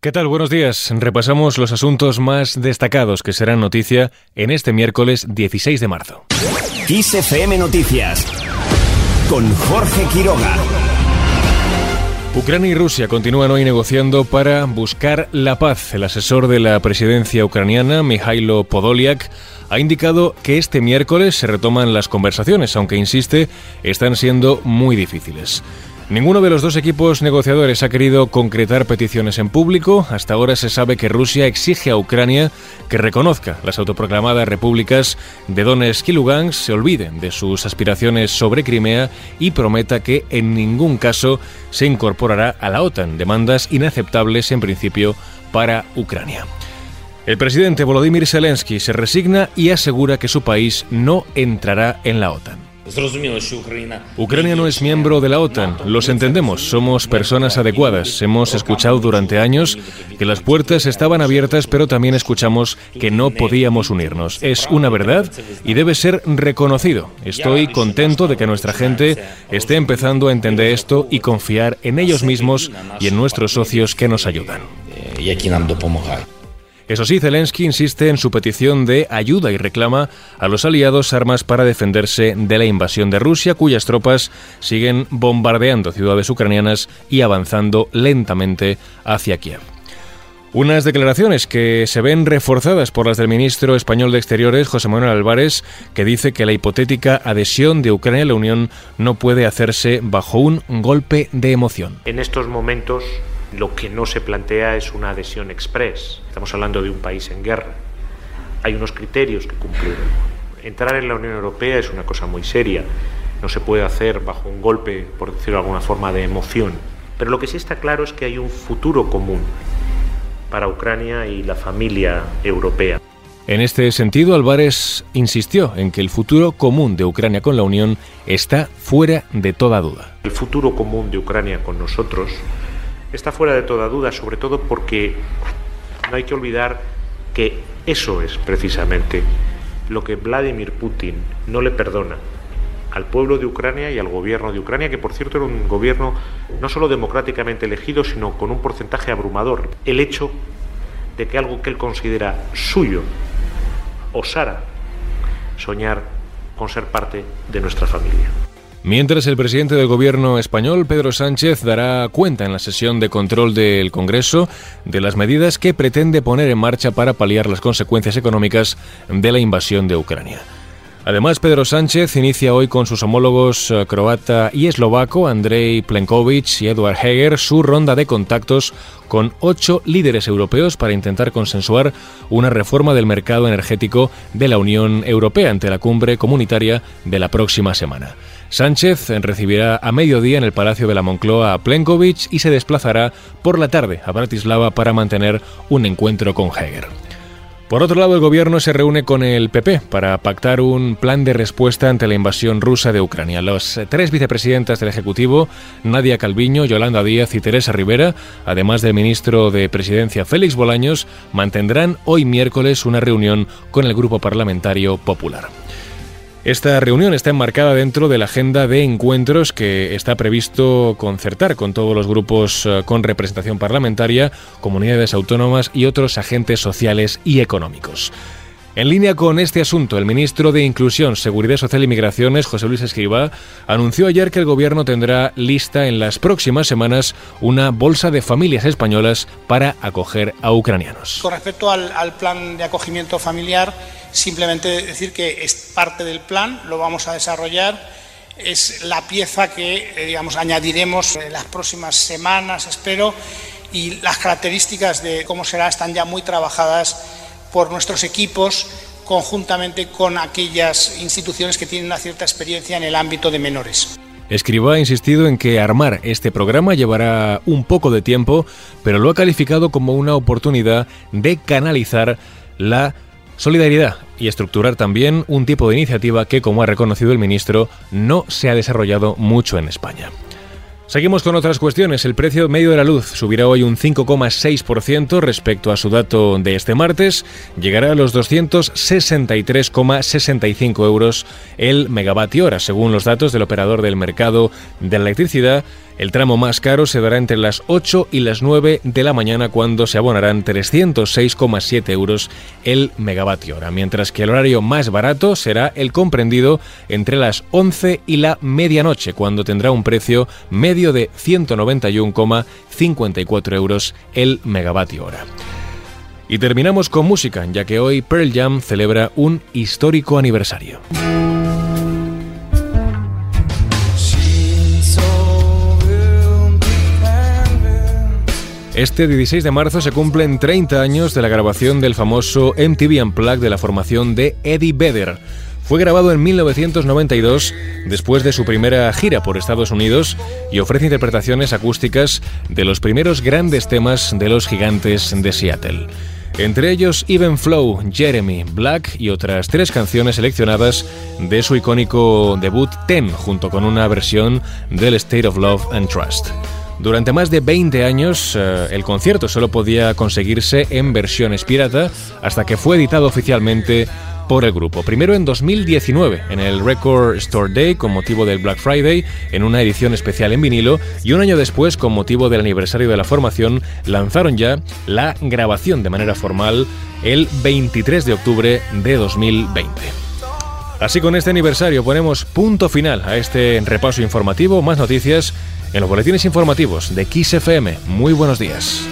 ¿Qué tal? Buenos días. Repasamos los asuntos más destacados que serán noticia en este miércoles 16 de marzo. XFM Noticias con Jorge Quiroga. Ucrania y Rusia continúan hoy negociando para buscar la paz. El asesor de la presidencia ucraniana, Mikhailo Podolyak, ha indicado que este miércoles se retoman las conversaciones, aunque insiste, están siendo muy difíciles. Ninguno de los dos equipos negociadores ha querido concretar peticiones en público. Hasta ahora se sabe que Rusia exige a Ucrania que reconozca las autoproclamadas repúblicas de Donetsk y Lugansk, se olviden de sus aspiraciones sobre Crimea y prometa que en ningún caso se incorporará a la OTAN, demandas inaceptables en principio para Ucrania. El presidente Volodymyr Zelensky se resigna y asegura que su país no entrará en la OTAN. Ucrania no es miembro de la OTAN, los entendemos, somos personas adecuadas. Hemos escuchado durante años que las puertas estaban abiertas, pero también escuchamos que no podíamos unirnos. Es una verdad y debe ser reconocido. Estoy contento de que nuestra gente esté empezando a entender esto y confiar en ellos mismos y en nuestros socios que nos ayudan. Eso sí, Zelensky insiste en su petición de ayuda y reclama a los aliados armas para defenderse de la invasión de Rusia, cuyas tropas siguen bombardeando ciudades ucranianas y avanzando lentamente hacia Kiev. Unas declaraciones que se ven reforzadas por las del ministro español de Exteriores, José Manuel Álvarez, que dice que la hipotética adhesión de Ucrania a la Unión no puede hacerse bajo un golpe de emoción. En estos momentos lo que no se plantea es una adhesión express. Estamos hablando de un país en guerra. Hay unos criterios que cumplir. Entrar en la Unión Europea es una cosa muy seria. No se puede hacer bajo un golpe, por decirlo de alguna forma, de emoción. Pero lo que sí está claro es que hay un futuro común para Ucrania y la familia europea. En este sentido, Álvarez insistió en que el futuro común de Ucrania con la Unión está fuera de toda duda. El futuro común de Ucrania con nosotros está fuera de toda duda, sobre todo porque no hay que olvidar que eso es precisamente lo que Vladimir Putin no le perdona al pueblo de Ucrania y al gobierno de Ucrania, que por cierto era un gobierno no solo democráticamente elegido, sino con un porcentaje abrumador. El hecho de que algo que él considera suyo osara soñar con ser parte de nuestra familia. Mientras el presidente del gobierno español, Pedro Sánchez, dará cuenta en la sesión de control del Congreso de las medidas que pretende poner en marcha para paliar las consecuencias económicas de la invasión de Ucrania. Además, Pedro Sánchez inicia hoy con sus homólogos eh, croata y eslovaco, Andrei Plenković y Eduard Heger, su ronda de contactos con ocho líderes europeos para intentar consensuar una reforma del mercado energético de la Unión Europea ante la cumbre comunitaria de la próxima semana. Sánchez recibirá a mediodía en el Palacio de la Moncloa a Plenković y se desplazará por la tarde a Bratislava para mantener un encuentro con Heger. Por otro lado, el gobierno se reúne con el PP para pactar un plan de respuesta ante la invasión rusa de Ucrania. Las tres vicepresidentas del Ejecutivo, Nadia Calviño, Yolanda Díaz y Teresa Rivera, además del ministro de Presidencia Félix Bolaños, mantendrán hoy miércoles una reunión con el Grupo Parlamentario Popular. Esta reunión está enmarcada dentro de la agenda de encuentros que está previsto concertar con todos los grupos eh, con representación parlamentaria, comunidades autónomas y otros agentes sociales y económicos. En línea con este asunto, el ministro de Inclusión, Seguridad Social y Migraciones, José Luis Escriba, anunció ayer que el gobierno tendrá lista en las próximas semanas una bolsa de familias españolas para acoger a ucranianos. Con respecto al, al plan de acogimiento familiar, simplemente decir que es parte del plan, lo vamos a desarrollar, es la pieza que eh, digamos, añadiremos en las próximas semanas, espero, y las características de cómo será están ya muy trabajadas por nuestros equipos conjuntamente con aquellas instituciones que tienen una cierta experiencia en el ámbito de menores. Escriba ha insistido en que armar este programa llevará un poco de tiempo, pero lo ha calificado como una oportunidad de canalizar la Solidaridad y estructurar también un tipo de iniciativa que, como ha reconocido el ministro, no se ha desarrollado mucho en España. Seguimos con otras cuestiones. El precio medio de la luz subirá hoy un 5,6% respecto a su dato de este martes. Llegará a los 263,65 euros el megavatio hora, según los datos del operador del mercado de la electricidad, El tramo más caro se dará entre las 8 y las 9 de la mañana cuando se abonarán 306,7 euros el megavatio hora, mientras que el horario más barato será el comprendido entre las 11 y la medianoche cuando tendrá un precio medio de 191,54 euros el megavatio hora. Y terminamos con música, ya que hoy Pearl Jam celebra un histórico aniversario. Este 16 de marzo se cumplen 30 años de la grabación del famoso MTV Unplugged de la formación de Eddie Vedder. Fue grabado en 1992 después de su primera gira por Estados Unidos y ofrece interpretaciones acústicas de los primeros grandes temas de los gigantes de Seattle. Entre ellos Even Flow, Jeremy, Black y otras tres canciones seleccionadas de su icónico debut Ten, junto con una versión del State of Love and Trust. Durante más de 20 años, eh, el concierto solo podía conseguirse en versiones pirata hasta que fue editado oficialmente por el grupo. Primero en 2019, en el Record Store Day, con motivo del Black Friday, en una edición especial en vinilo, y un año después, con motivo del aniversario de la formación, lanzaron ya la grabación de manera formal el 23 de octubre de 2020. Así con este aniversario ponemos punto final a este repaso informativo, más noticias en los boletines informativos de XFM. Muy buenos días.